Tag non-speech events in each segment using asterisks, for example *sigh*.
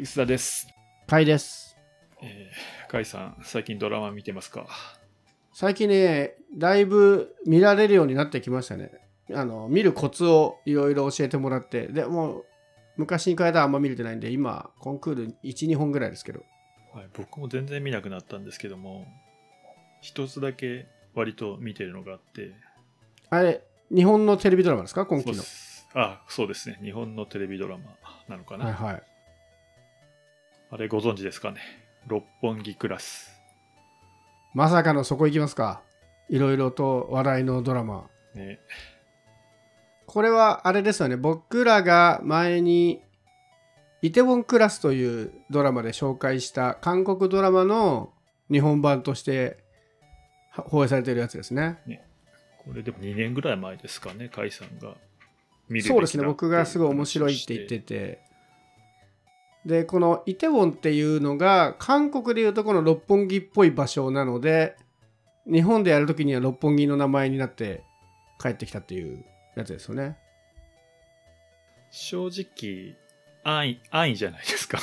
薄田です。かいです。えー、甲斐さん、最近ドラマ見てますか？最近ね、だいぶ見られるようになってきましたね。あの見るコツをいろいろ教えてもらって、でもう昔に比べたらあんま見れてないんで、今、コンクール1、2本ぐらいですけど。はい、僕も全然見なくなったんですけども、一つだけ割と見てるのがあって、あれ、日本のテレビドラマですか？今期のあ、そうですね。日本のテレビドラマなのかな。はいはい。あれご存知ですかね？六本木クラス。まさかのそこ行きますか？いろいろと話題のドラマ。ね、これはあれですよね。僕らが前にイテウォンクラスというドラマで紹介した韓国ドラマの日本版としては放映されているやつですね。これでも2年ぐらい前ですかね、甲斐さんが見るべきだそうですね。僕がすごい面白いって言ってて。で、このイテウォンっていうのが韓国でいうとこの六本木っぽい場所なので、日本でやるときには六本木の名前になって帰ってきたっていうやつですよね。正直、安易、安易じゃないですか。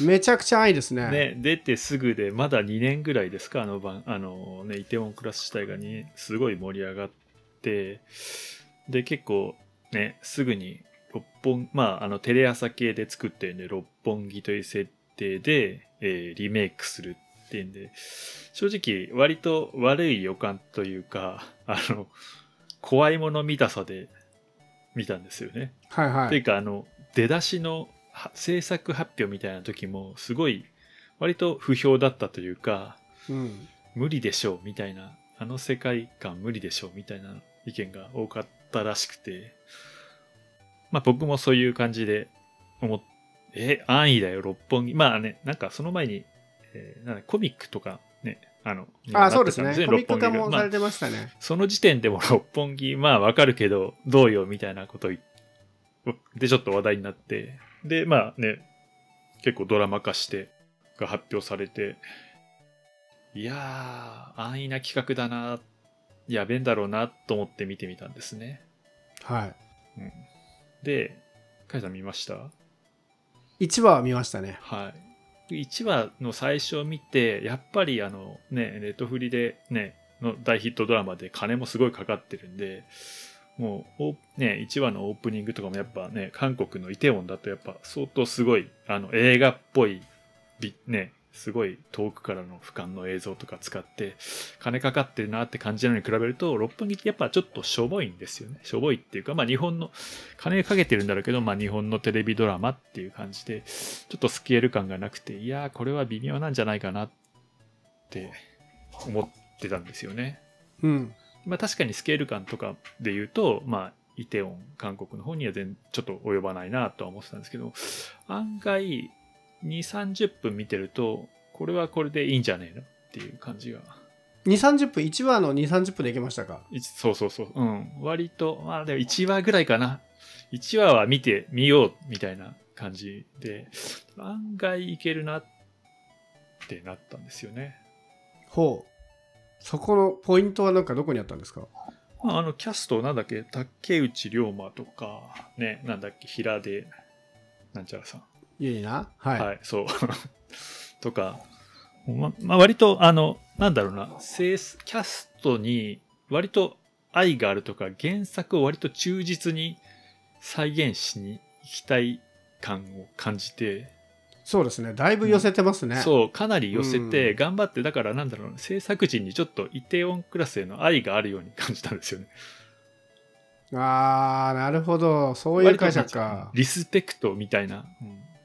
めちゃくちゃ愛ですね。ね、出てすぐで、まだ2年ぐらいですか、あの番、あのね、イテウォンクラス自体がに、すごい盛り上がって、で、結構、ね、すぐに、六本、まあ、あの、テレ朝系で作ってるんで、六本木という設定で、えーリメイクするっていうんで、正直、割と悪い予感というか、あの、怖いもの見たさで見たんですよね。はいはい。っていうかあの出だしのは制作発表みたいな時もすごい割と不評だったというかうん。無理でしょうみたいなあの世界観無理でしょうみたいな意見が多かったらしくてまあ僕もそういう感じで思っえ安易だよ六本木まあねなんかその前に、えーなんだコミックとかねあのあ、そうですね。コミック化六本木がもされてましたね。その時点でも六本木、まあわかるけど、どうよみたいなこと言でちょっと話題になって、で、まあね、結構ドラマ化して、が発表されて、いやー、安易な企画だな、やべえんだろうなと思って見てみたんですね。はい。うん、で、カイさん見ました？1話は見ましたね。はい。1話の最初を見て、やっぱりあのね、ネットフリでね、の大ヒットドラマで金もすごいかかってるんで、もう、おね、1話のオープニングとかもやっぱね、韓国のイテウォンだとやっぱ相当すごい、あの、映画っぽい、びね、すごい遠くからの俯瞰の映像とか使って、金かかってるなって感じなのに比べると、六本木ってやっぱちょっとしょぼいんですよね。しょぼいっていうか、まあ日本の、金かけてるんだろうけど、まあ日本のテレビドラマっていう感じで、ちょっとスケール感がなくて、いやー、これは微妙なんじゃないかなって思ってたんですよね。うん。まあ確かにスケール感とかで言うと、まあ、イテウォン、韓国の方には全ちょっと及ばないなとは思ってたんですけど、案外、2、30分見てると、これはこれでいいんじゃねえのっていう感じが。2、30分、1話の2、30分でいけましたか？いそうそうそう。うん。割と、まあでも1話ぐらいかな。1話は見てみようみたいな感じで、案外いけるなってなったんですよね。ほう。そこのポイントはなんかどこにあったんですか？まあ、あの、キャストなんだっけ、竹内涼真とか、ね、なんだっけ、平出、なんちゃらさん。いいな？はい。はい、そう。*laughs* とか、ま、まあ、割と、あの、なんだろうな、セースキャストに割と愛があるとか、原作を割と忠実に再現しに行きたい感を感じて、そうですね。だいぶ寄せてますね。そう、かなり寄せて、うん頑張って、だからなんだろうな、制作陣にちょっとイテオンクラスへの愛があるように感じたんですよね。あー、なるほど。そういう解釈か。リスペクトみたいな。うんあ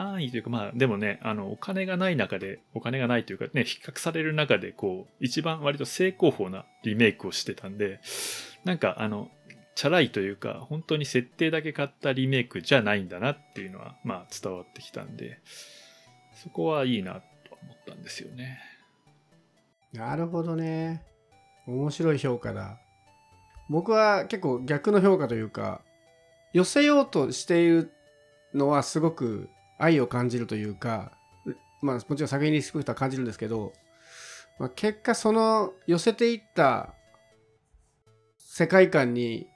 安易というか、まあ、でもね、あの、お金がない中で、お金がないというかね、比較される中で、こう、一番割と正攻法なリメイクをしてたんで、なんか、あの、チャラいというか、本当に設定だけ買ったリメイクじゃないんだなっていうのは、まあ、伝わってきたんで、そこはいいなと思ったんですよね。なるほどね。面白い評価だ。僕は結構逆の評価というか、寄せようとしているのはすごく愛を感じるというか、うまあもちろん作品にリスペクトは感じるんですけど、まあ、結果その寄せていった世界観に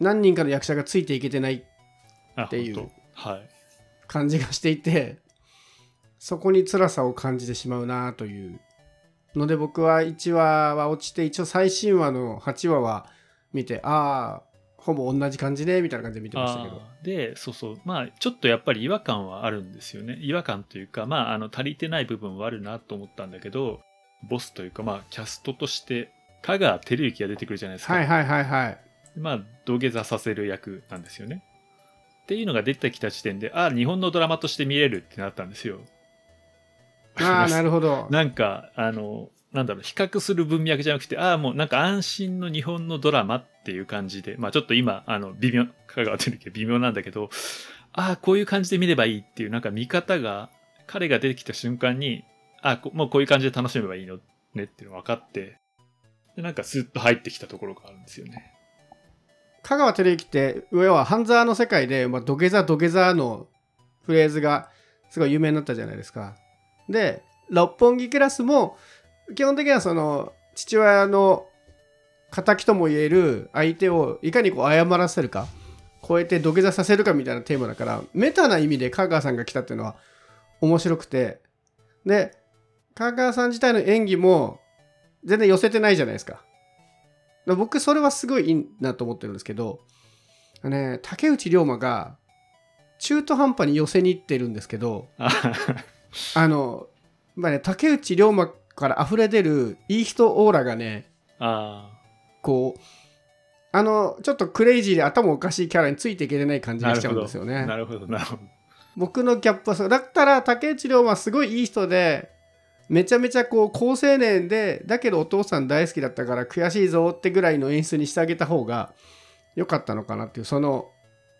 何人かの役者がついていけてないあっていう。感じがしていてそこに辛さを感じてしまうなというので僕は1話は落ちて一応最新話の8話は見てああほぼ同じ感じねみたいな感じで見てましたけど。でそうそう。まあちょっとやっぱり違和感はあるんですよね。違和感というかまああの足りてない部分はあるなと思ったんだけどボスというかまあキャストとして香川照之が出てくるじゃないですか、はいはいはいはい。まあ土下座させる役なんですよね。っていうのが出てきた時点でああ日本のドラマとして見れるってなったんですよ。ああ *laughs* なるほど。なんかあのなんだろう比較する文脈じゃなくてああもうなんか安心の日本のドラマっていう感じでまあちょっと今あの微妙香川照之微妙なんだけどああこういう感じで見ればいいっていうなんか見方が彼が出てきた瞬間にあこもうこういう感じで楽しめばいいのねっていうの分かってでなんかスッと入ってきたところがあるんですよね香川照之って要は半沢の世界で、まあ、土下座土下座のフレーズがすごい有名になったじゃないですか。で六本木クラスも基本的にはその父親の敵とも言える相手をいかにこう謝らせるか超えて土下座させるかみたいなテーマだからメタな意味で香川さんが来たっていうのは面白くてで香川さん自体の演技も全然寄せてないじゃないですか。僕それはすごいいいなと思ってるんですけど、ね、竹内涼真が中途半端に寄せに行ってるんですけどああの、まあね、竹内涼真から溢れ出るいい人オーラがねあこうあのちょっとクレイジーで頭おかしいキャラについていけてない感じがしちゃうんですよね。なるほどなるほど僕のギャップはそうだったら竹内涼真はすごいいい人でめちゃめちゃこう好青年でだけどお父さん大好きだったから悔しいぞってぐらいの演出にしてあげた方が良かったのかなっていうその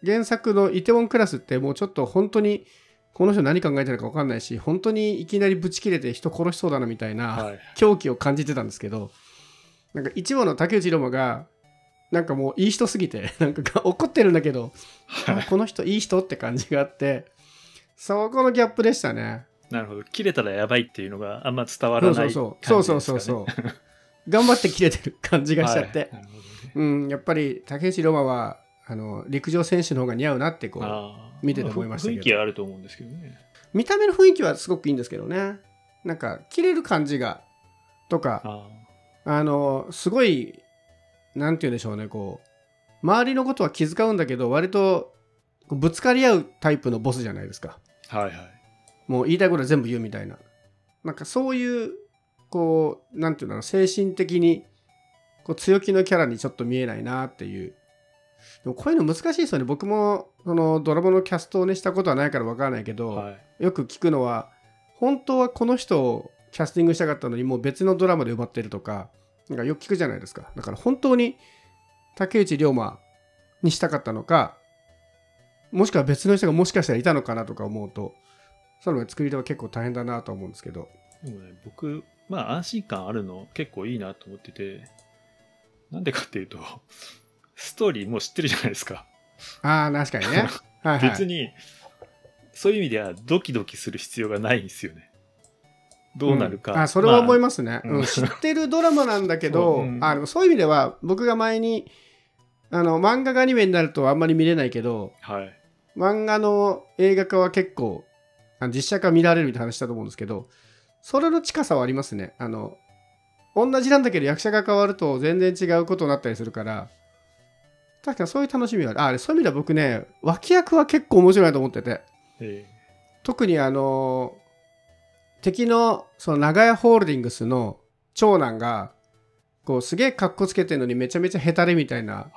原作のイテウォンクラスってもうちょっと本当にこの人何考えてるか分かんないし本当にいきなりブチ切れて人殺しそうだなみたいなはい。狂気を感じてたんですけどなんか一話の竹内涼真がなんかもういい人すぎて *laughs* なんか怒ってるんだけどあこの人いい人って感じがあってそこのギャップでしたね。なるほど。切れたらやばいっていうのがあんま伝わらないそうそうそう。そうそう *laughs* 頑張って切れてる感じがしちゃって、はい。ね。うんやっぱり竹内涼真はあの陸上選手の方が似合うなってこう見てて思いましたけど。雰囲気はあると思うんですけどね。見た目の雰囲気はすごくいいんですけどね。なんか切れる感じがとかああのすごいなんて言うんでしょうねこう周りのことは気遣うんだけど割とぶつかり合うタイプのボスじゃないですか。ーはいはい。もう言いたいことは全部言うみたいな。なんかそういうこうなんていうんだろう精神的にこう強気のキャラにちょっと見えないなっていうでもこういうの難しいですよね。僕もそのドラマのキャストをねしたことはないからわからないけど、はい。よく聞くのは本当はこの人をキャスティングしたかったのにもう別のドラマで埋まってるとかなんかよく聞くじゃないですか。だから本当に竹内涼真にしたかったのかもしくは別の人がもしかしたらいたのかなとか思うとその作り手は結構大変だなと思うんですけど。でもね僕まあ安心感あるの結構いいなと思っててなんでかっていうとストーリーもう知ってるじゃないですか。ああ確かにね。*laughs* はい、はい、別にそういう意味ではドキドキする必要がないんですよね。どうなるか、うん。あそれは思いまますね、うん。うん。知ってるドラマなんだけど *laughs* そう。うんあでもそういう意味では僕が前にあの漫画がアニメになるとあんまり見れないけどあはい。漫画の映画化は結構あの実写化見られるみたいな話したと思うんですけどそれの近さはありますね。あの同じなんだけど役者が変わると全然違うことになったりするから確かにそういう楽しみはある。あそういう意味では僕ね脇役は結構面白いなと思ってて。え特にあの敵のその長屋ホールディングスの長男がこうすげえかっこつけてるのにめちゃめちゃヘタレみたいな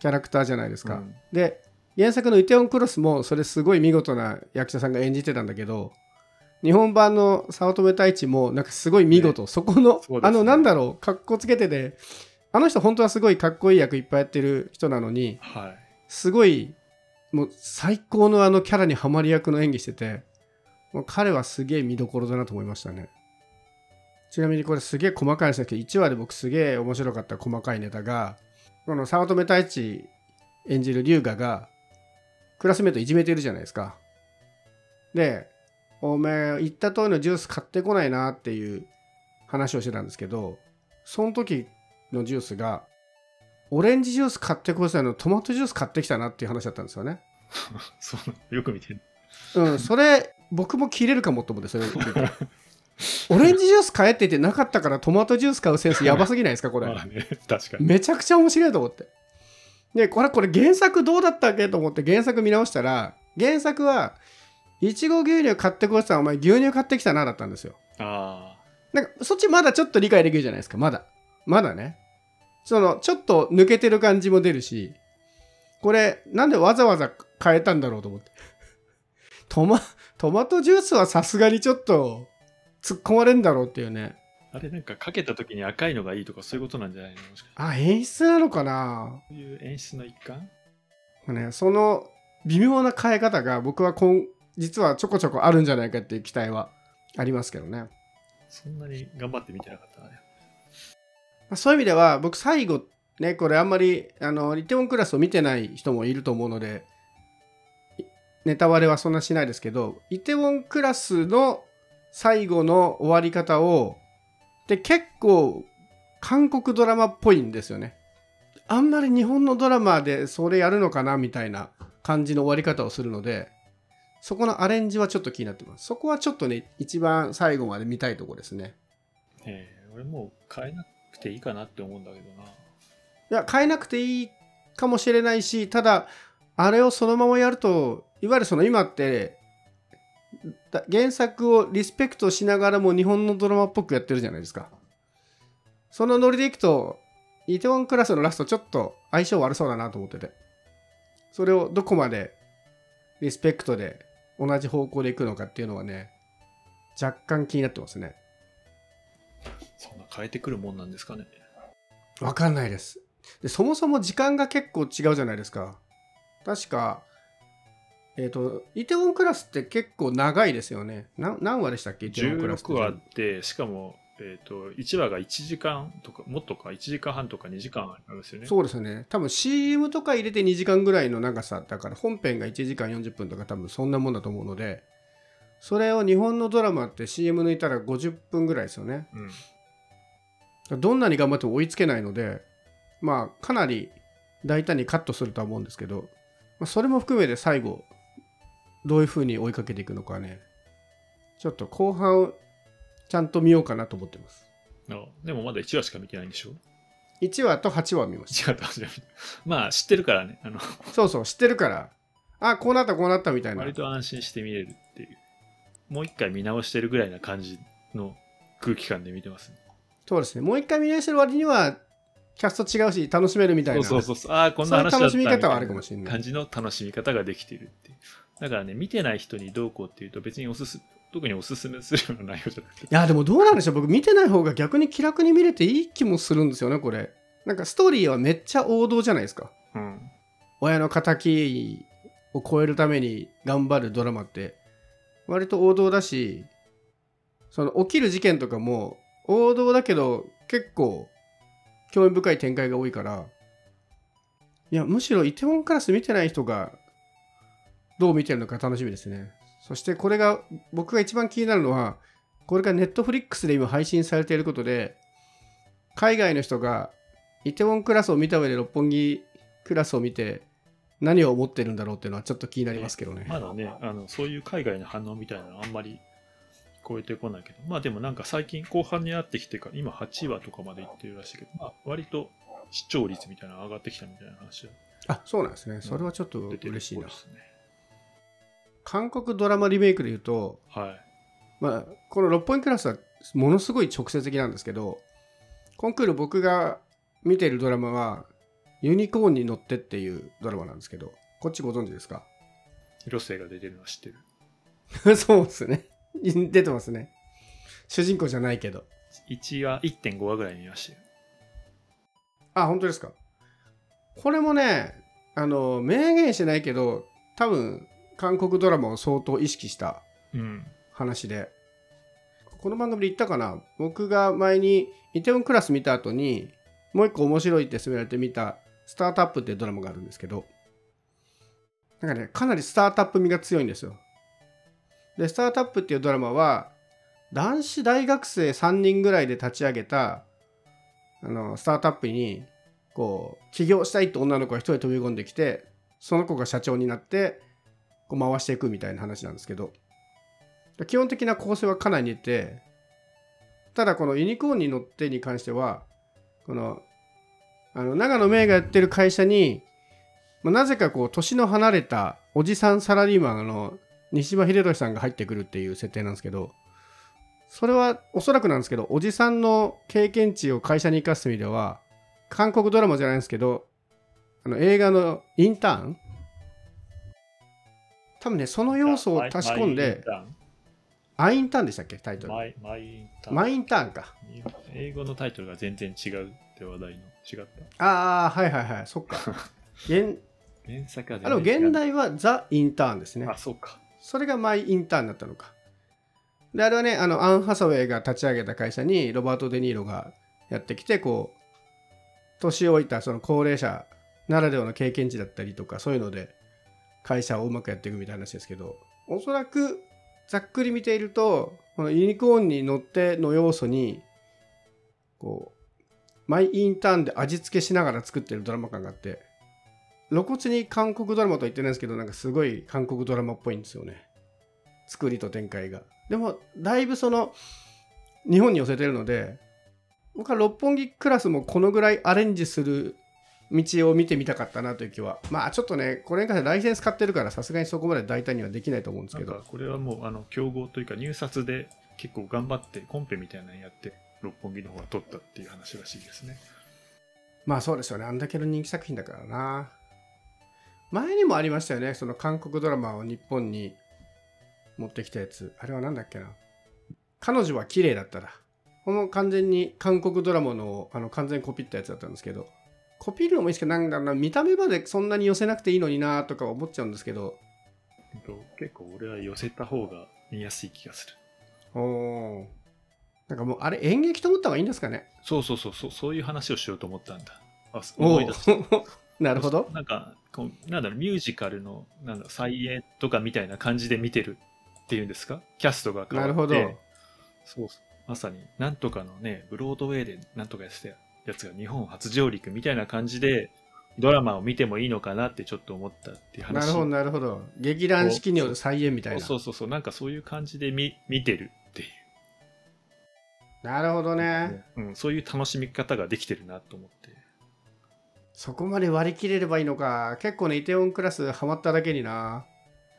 キャラクターじゃないですか、うん。で原作のイテオンクロスもそれすごい見事な役者さんが演じてたんだけど日本版の早乙女太一もなんかすごい見事、そこの、ね。あのなんだろうかっこつけててあの人本当はすごいかっこいい役いっぱいやってる人なのにはい。すごいもう最高のあのキャラにはまり役の演技しててもう彼はすげえ見どころだなと思いましたね。ちなみにこれすげえ細かいんですけど1話で僕すげえ面白かった細かいネタがこの早乙女太一演じる龍河がクラスメートいじめてるじゃないですか。でおめえ言った通りのジュース買ってこないなっていう話をしてたんですけどその時のジュースがオレンジジュース買ってこいさのトマトジュース買ってきたなっていう話だったんですよね。*laughs* そうよく見てる。うん、それ僕も切れるかもと思ってそれオレンジジュース買えって言ってなかったからトマトジュース買うセンスやばすぎないですかこれ。まあね確かに。めちゃくちゃ面白いと思って。でこれこれ原作どうだったっけと思って原作見直したら原作はいちご牛乳買ってこいったらお前牛乳買ってきたなだったんですよ。あなんかそっちまだちょっと理解できるじゃないですかまだ。まだねそのちょっと抜けてる感じも出るしこれなんでわざわざ変えたんだろうと思って。*laughs* トマトマトジュースはさすがにちょっと突っ込まれんだろうっていうね。ああれなんかかけた時に赤いのがいいとかそういうことなんじゃないの？もしかあ演出なのかな？そういう演出の一環？ね、その微妙な変え方が僕は今実はちょこちょこあるんじゃないかっていう期待はありますけどね。そんなに頑張って見てなかったなねまあそういう意味では僕最後ねこれあんまりあのリテオンクラスを見てない人もいると思うのでネタバレはそんなしないですけどイテウォンクラスの最後の終わり方をで結構韓国ドラマっぽいんですよね。あんまり日本のドラマでそれやるのかなみたいな感じの終わり方をするのでそこのアレンジはちょっと気になってます。そこはちょっとね一番最後まで見たいとこですね。ええ俺もう変えなくていいかなって思うんだけどな。いや変えなくていいかもしれないしただあれをそのままやるといわゆるその今って原作をリスペクトしながらも日本のドラマっぽくやってるじゃないですか。そのノリでいくとイテウォンクラスのラストちょっと相性悪そうだなと思ってて。それをどこまでリスペクトで同じ方向でいくのかっていうのはね若干気になってますね。変えてくるもんなんですかねわかんないです。で、そもそも時間が結構違うじゃないですか。確か、えっ、と、イテウォンクラスって結構長いですよね。な何話でしたっけ？イテウォンクラスって16話あってしかも、えー、と1話が1時間とかもっとか1時間半とか2時間あるんですよねそうですよね。多分 CM とか入れて2時間ぐらいの長さだから本編が1時間40分とか多分そんなもんだと思うので、それを日本のドラマって CM 抜いたら50分ぐらいですよね。うんどんなに頑張っても追いつけないので、まあ、かなり大胆にカットするとは思うんですけど、まあ、それも含めて最後、どういう風に追いかけていくのかね、ちょっと後半、ちゃんと見ようかなと思ってます。あでもまだ1話しか見てないんでしょ？1話と8話見ました。まあ知ってるからね。あのそうそう、知ってるから、あ、こうなった、こうなったみたいな。割。と安心して見れるっていう。もう一回見直してるぐらいな感じの空気感で見てますねそうですね、もう一回見直してる割には、キャスト違うし、楽しめるみたいな。そうそうそうああこんな話だった楽しみ方はあるかもしれない感じの楽しみ方ができてるっていうだからね見てない人にどうこうっていうと別におすす特におすすめするような内容じゃなくていや、でもどうなんでしょう。僕見てない方が逆に気楽に見れていい気もするんですよね、これ。なんかストーリーはめっちゃ王道じゃないですか。うん親の敵を超えるために頑張るドラマって、割と王道だし、その起きる事件とかも王道だけど結構興味深い展開が多いから、いや、むしろイテウォンクラス見てない人がどう見てるのか楽しみですね。そしてこれが僕が一番気になるのは、これがネットフリックスで今配信されていることで、海外の人がイテウォンクラスを見た上で六本木クラスを見て何を思ってるんだろうっていうのはちょっと気になりますけどね。まだねあのそういう海外の反応みたいなのあんまり超えてこないけどまあでもなんか最近後半になってきてから今8話とかまでいってるらしいけど、まあ、割と視聴率みたいなの上がってきたみたいな話があ、そうなんですね。それはちょっと嬉しいなで。すね韓国ドラマリメイクで言うと、はいまあ、この六本木クラスはものすごい直接的なんですけど、コンクール僕が見てるドラマは、ユニコーンに乗ってっていうドラマなんですけど、こっちご存知ですか？広末が出てるのは知ってる *laughs* そうですね。*laughs* 出てますね。主人公じゃないけど。1話1.5話ぐらい見ましたよあ、本当ですか。これもね、あの、明言してないけど、多分、韓国ドラマを相当意識したうん話で、この番組で言ったかな僕が前にイテウォンクラス見た後に、もう一個面白いって勧められて見た、スタートアップっていうドラマがあるんですけど、なんかね、かなりスタートアップ味が強いんですよ。で、スタートアップっていうドラマは、男子大学生3人ぐらいで立ち上げた、あの、スタートアップに、こう、起業したいって女の子が一人飛び込んできて、その子が社長になって、こう回していくみたいな話なんですけど。基本的な構成はかなり似てただこのユニコーンに乗ってに関してはこのあの長野芽がやってる会社に、なぜかこう年の離れたおじさんサラリーマンの西島秀俊さんが入ってくるっていう設定なんですけどそれはおそらくなんですけどおじさんの経験値を会社に生かす意味では韓国ドラマじゃないんですけどあの映画のインターン？多分ねその要素を足し込んでアインターン。でしたっけ？タイトル。マイマイインターン。マインターンか。英語のタイトルが全然違うって話題の違っああはいはいはいそっか。*laughs* 現た原作はあの現代はザ・インターンですね。あそうかそれがマイ・インターンだったのか。で、あれはね、あの、アン・ハサウェイが立ち上げた会社にロバート・デ・ニーロがやってきて、こう、年老いたその高齢者ならではの経験値だったりとか、そういうので会社をうまくやっていくみたいな話ですけど、おそらくざっくり見ていると、このユニコーンに乗っての要素に、こう、マイ・インターンで味付けしながら作ってるドラマ感があって、露骨に韓国ドラマとは言ってないんですけどなんかすごい韓国ドラマっぽいんですよね。作りと展開が。でもだいぶその日本に寄せてるので僕は六本木クラスもこのぐらいアレンジする道を見てみたかったなという気は。まあちょっとねこれに関してライセンス買ってるからさすがにそこまで大胆にはできないと思うんですけど。これはもうあの競合というか入札で結構頑張ってコンペみたいなのやって六本木の方が取ったっていう話らしいですね。まあそうですよね。あんだけの人気作品だからな前にもありましたよね。その韓国ドラマを日本に持ってきたやつ。あれは何だっけな。彼女は綺麗だったら。この完全に韓国ドラマのあの完全にコピったやつだったんですけど。コピるのもいいですけどなんだろうな見た目までそんなに寄せなくていいのになとか思っちゃうんですけど。結構俺は寄せた方が見やすい気がする。おー。なんかもうあれ演劇と思った方がいいんですかね。そうそうそうそうそういう話をしようと思ったんだ。あお思い出した。ー *laughs* なるほど。なんかこうなんだろうミュージカルのなんだ再演とかみたいな感じで見てるっていうんですか？キャストが変わって。なるほど。そうそう。まさになんとかのねブロードウェイでなんとかやってたやつが日本初上陸みたいな感じでドラマを見てもいいのかなってちょっと思ったっていう話。なるほどなるほど。劇団四季による再演みたいな。そうそうそうなんかそういう感じで見見てるっていう。なるほどね。うん、そういう楽しみ方ができてるなと思ってそこまで割り切れればいいのか。結構ねイテウォンクラスハマっただけにな。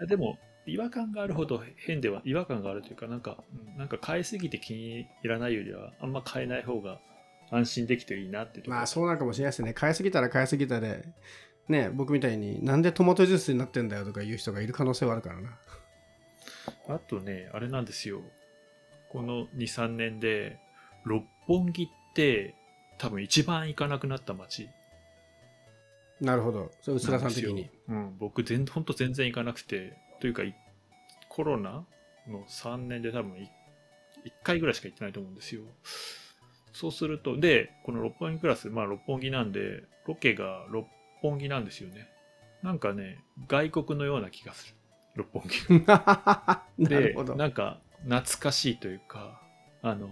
でも違和感があるほど変では違和感があるというかなんかうんなんか変えすぎて気に入らないよりはあんま変えない方が安心できていいなってまあそうなのかもしれないですね。買いすぎたら買いすぎたでね僕みたいになんでトマトジュースになってんだよとか言う人がいる可能性はあるからな。あとねあれなんですよ。この23年で六本木って多分一番行かなくなった街なるほど。それ薄田さん的に。うん、僕全本当全然行かなくてというかいコロナの3年で多分1回ぐらいしか行ってないと思うんですよ。そうするとでこの六本木クラスまあ六本木なんでロケが六本木なんですよね。なんかね外国のような気がする。六本木 *laughs* なるでほど。なんか懐かしいというかあの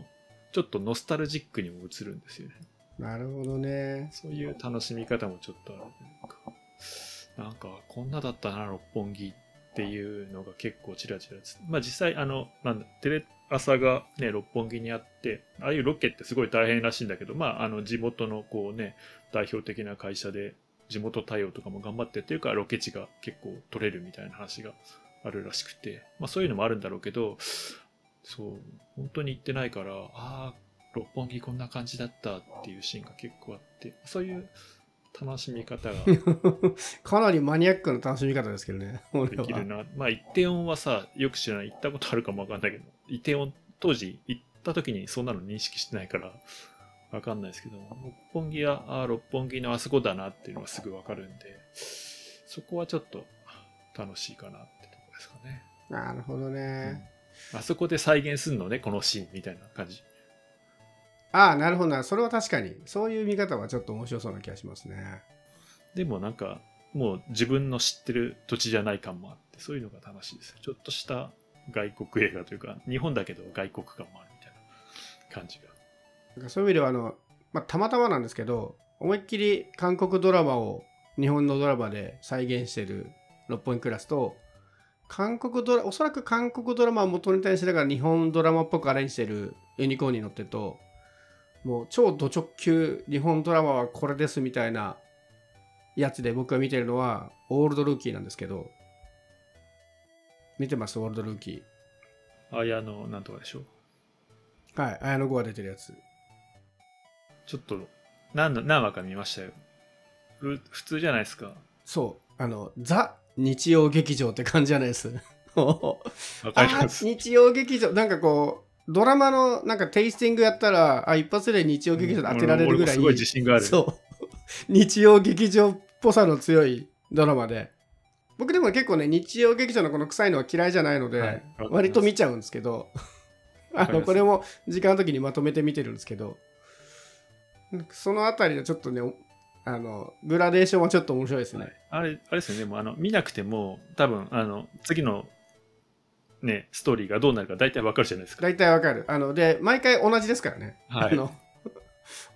ちょっとノスタルジックにも映るんですよねなるほどね。そういう楽しみ方もちょっとある、なんか、こんなだったな、六本木っていうのが結構ちらちらまあ実際、あの、なんだ、テレ朝がね、六本木にあって、ああいうロケってすごい大変らしいんだけど、まあ、あの、地元のこうね、代表的な会社で、地元対応とかも頑張ってっていうか、ロケ地が結構取れるみたいな話があるらしくて、まあそういうのもあるんだろうけど、そう、本当に行ってないから、ああ、六本木こんな感じだったっていうシーンが結構あって、そういう楽しみ方が *laughs* かなりマニアックな楽しみ方ですけどねできるな。まあ、イテオンはさ、よく知らない、行ったことあるかもわかんないけど、イテオン、当時行った時にそんなの認識してないから、わかんないですけど、六本木は、あー六本木のあそこだなっていうのはすぐわかるんで、そこはちょっと楽しいかなってとこですかね。なるほどね、あそこで再現するのね、このシーンみたいな感じ。ああなるほどなそれは確かにそういう見方はちょっと面白そうな気がしますねでもなんか、もう自分の知ってる土地じゃない感もあって、そういうのが楽しいです。ちょっとした外国映画というか、日本だけど外国感もあるみたいな感じが。なんかそういう意味ではあの、まあ、たまたまなんですけど思いっきり韓国ドラマを日本のドラマで再現してる六本木クラスと韓国ドラおそらく韓国ドラマを元ネタにしながら日本ドラマっぽくアレンジしてるユニコーンに乗ってるともう超ド直球日本ドラマはこれですみたいなやつで僕が見てるのはオールドルーキーなんですけど。見てます？オールドルーキあやのなんとかでしょーはい綾野剛が出てるやつ。ちょっと何の何話か見ましたよ。ふ普通じゃないですか。そうあのザ日曜劇場って感じじゃないです？*laughs* わかります。あ日曜劇場。なんかこうドラマのなんかテイスティングやったらあ一発で日曜劇場で当てられるぐらい、俺もすごい自信がある。そう。*laughs* 日曜劇場っぽさの強いドラマで。僕でも結構ね日曜劇場のこの臭いのは嫌いじゃないので、はい割と見ちゃうんですけど。あのこれも時間の時にまとめて見てるんですけど。そのあたりのちょっとねおあのグラデーションはちょっと面白いですね、はい。あれ、あれですよね、もうあの見なくても、多分あの次の、ね、ストーリーがどうなるか大体わかるじゃないですか。大体わかる。あので毎回同じですからね、はい。あの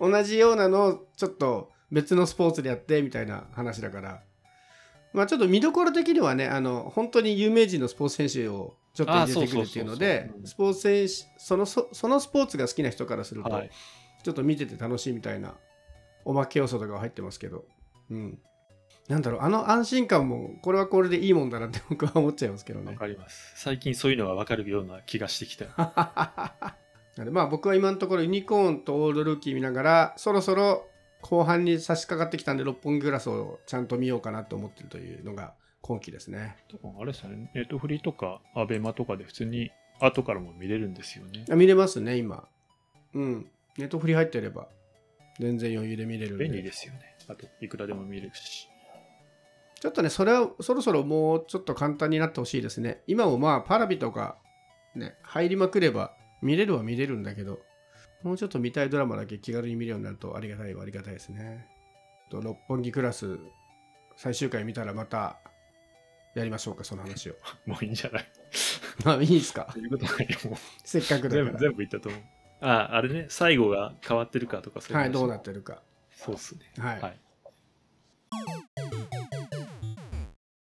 *laughs* 同じようなのをちょっと別のスポーツでやってみたいな話だから。まあちょっと見どころ的にはねあの本当に有名人のスポーツ選手をちょっと入れてくるっていうのでスポーツ選手そのそそのスポーツが好きな人からすると、はい、ちょっと見てて楽しいみたいなおまけ要素とかが入ってますけど。うんなんだろうあの安心感もこれはこれでいいもんだなって *laughs* 僕は思っちゃいますけどねわかります。最近そういうのがわかるような気がしてきた。*laughs* なのでまあ僕は今のところユニコーンとオールドルーキー見ながらそろそろ後半に差し掛かってきたんで六本木グラスをちゃんと見ようかなと思ってるというのが今期ですねあれですよね、ネットフリとかアベマとかで普通に後からも見れるんですよね。あ見れますね今うんネットフリ入ってれば全然余裕で見れるんで便利ですよね。あと、いくらでも見れるし。ちょっとねそれはそろそろもうちょっと簡単になってほしいですね。今もまあパラビとかね入りまくれば見れるは見れるんだけどもうちょっと見たいドラマだけ気軽に見るようになるとありがたいはありがたいですね。と六本木クラス最終回見たらまたやりましょうかその話を。*laughs* もういいんじゃない？*laughs* まあいいですか。そういうことないよ。もうせっかくだか全部全部言ったと思う。あ、あれね、最後が変わってるかとかそういうはいどうなってるか。そうっすね。はい、はい